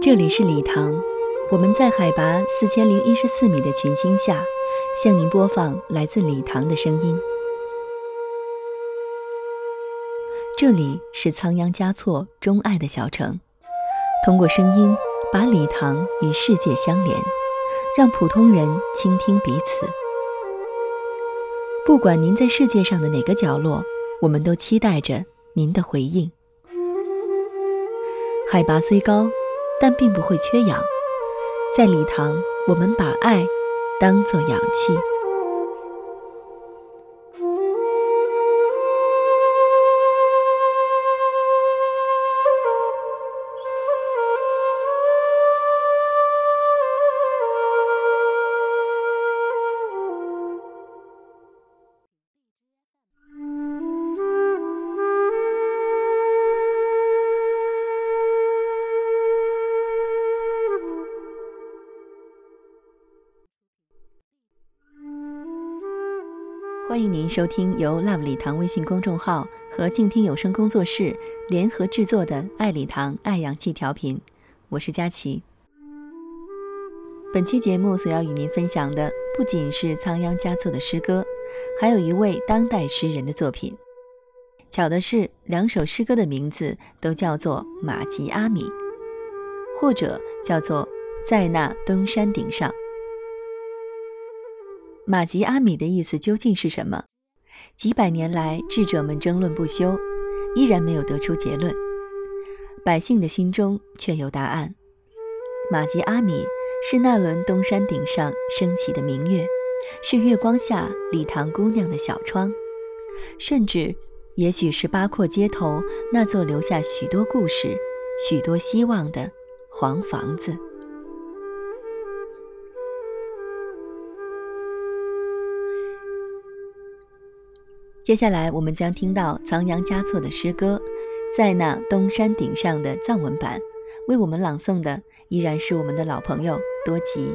这里是礼堂，我们在海拔四千零一十四米的群星下，向您播放来自礼堂的声音。这里是仓央嘉措钟爱的小城，通过声音把礼堂与世界相连，让普通人倾听彼此。不管您在世界上的哪个角落，我们都期待着您的回应。海拔虽高，但并不会缺氧。在礼堂，我们把爱当做氧气。欢迎您收听由 Love 礼堂微信公众号和静听有声工作室联合制作的《爱礼堂爱氧气调频》，我是佳琪。本期节目所要与您分享的不仅是仓央嘉措的诗歌，还有一位当代诗人的作品。巧的是，两首诗歌的名字都叫做《马吉阿米》，或者叫做《在那东山顶上》。马吉阿米的意思究竟是什么？几百年来，智者们争论不休，依然没有得出结论。百姓的心中却有答案。马吉阿米是那轮东山顶上升起的明月，是月光下礼堂姑娘的小窗，甚至，也许是八廓街头那座留下许多故事、许多希望的黄房子。接下来，我们将听到仓央嘉措的诗歌，在那东山顶上的藏文版，为我们朗诵的依然是我们的老朋友多吉。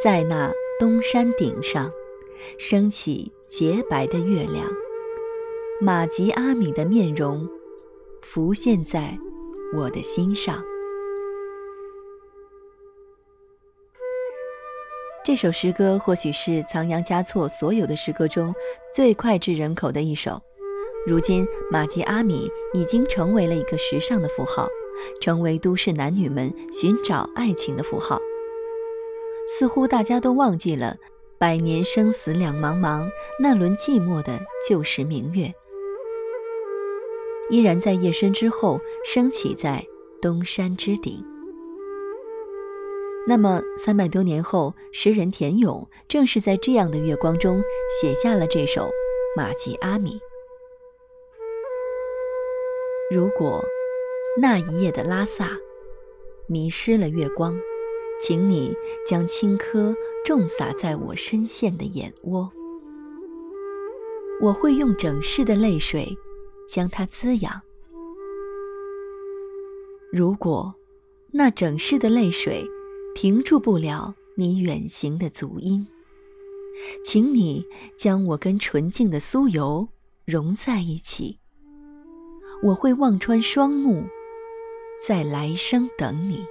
在那东山顶上，升起。洁白的月亮，玛吉阿米的面容浮现在我的心上。这首诗歌或许是仓央嘉措所有的诗歌中最脍炙人口的一首。如今，玛吉阿米已经成为了一个时尚的符号，成为都市男女们寻找爱情的符号。似乎大家都忘记了。百年生死两茫茫，那轮寂寞的旧时明月，依然在夜深之后升起在东山之顶。那么，三百多年后，诗人田咏正是在这样的月光中写下了这首《马吉阿米》。如果那一夜的拉萨迷失了月光。请你将青稞种撒在我深陷的眼窝，我会用整世的泪水将它滋养。如果那整世的泪水停住不了你远行的足音，请你将我跟纯净的酥油融在一起，我会望穿双目，在来生等你。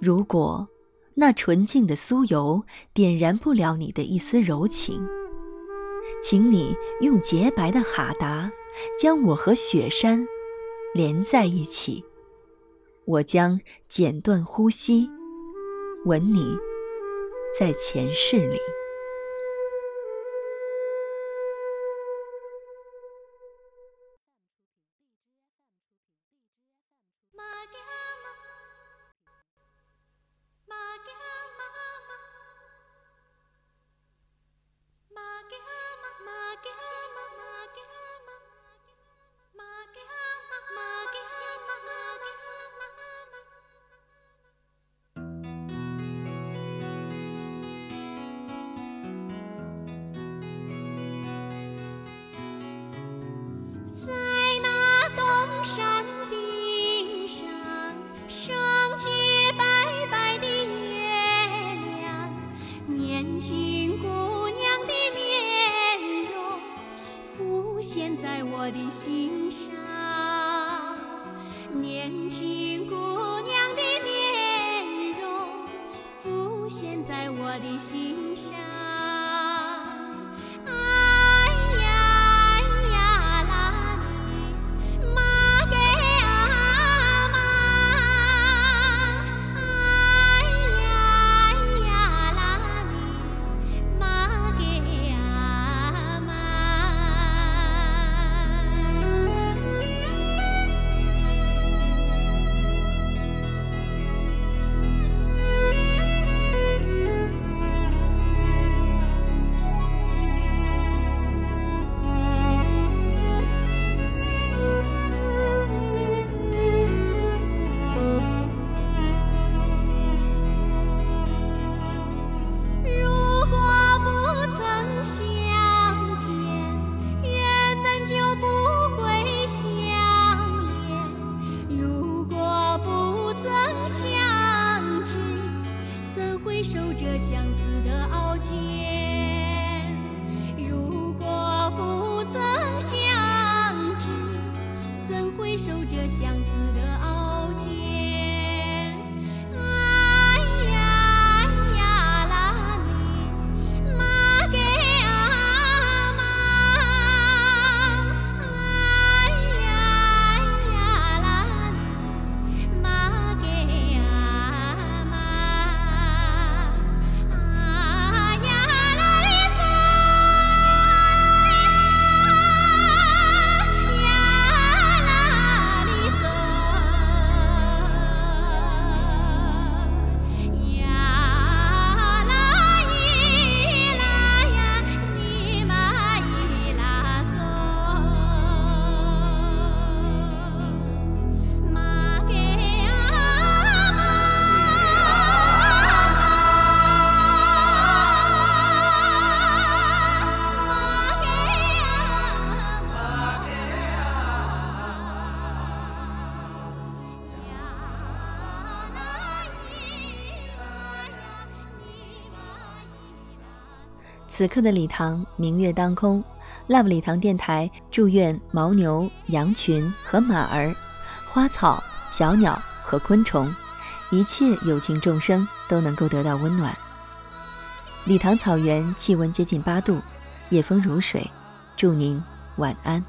如果那纯净的酥油点燃不了你的一丝柔情，请你用洁白的哈达将我和雪山连在一起。我将剪断呼吸，吻你在前世里。年轻姑娘的面容浮现在我的心会守着相思的傲剑，如果不曾相知，怎会守着相思的傲此刻的礼堂明月当空，Love 礼堂电台祝愿牦牛、羊群和马儿、花草、小鸟和昆虫，一切有情众生都能够得到温暖。礼堂草原气温接近八度，夜风如水，祝您晚安。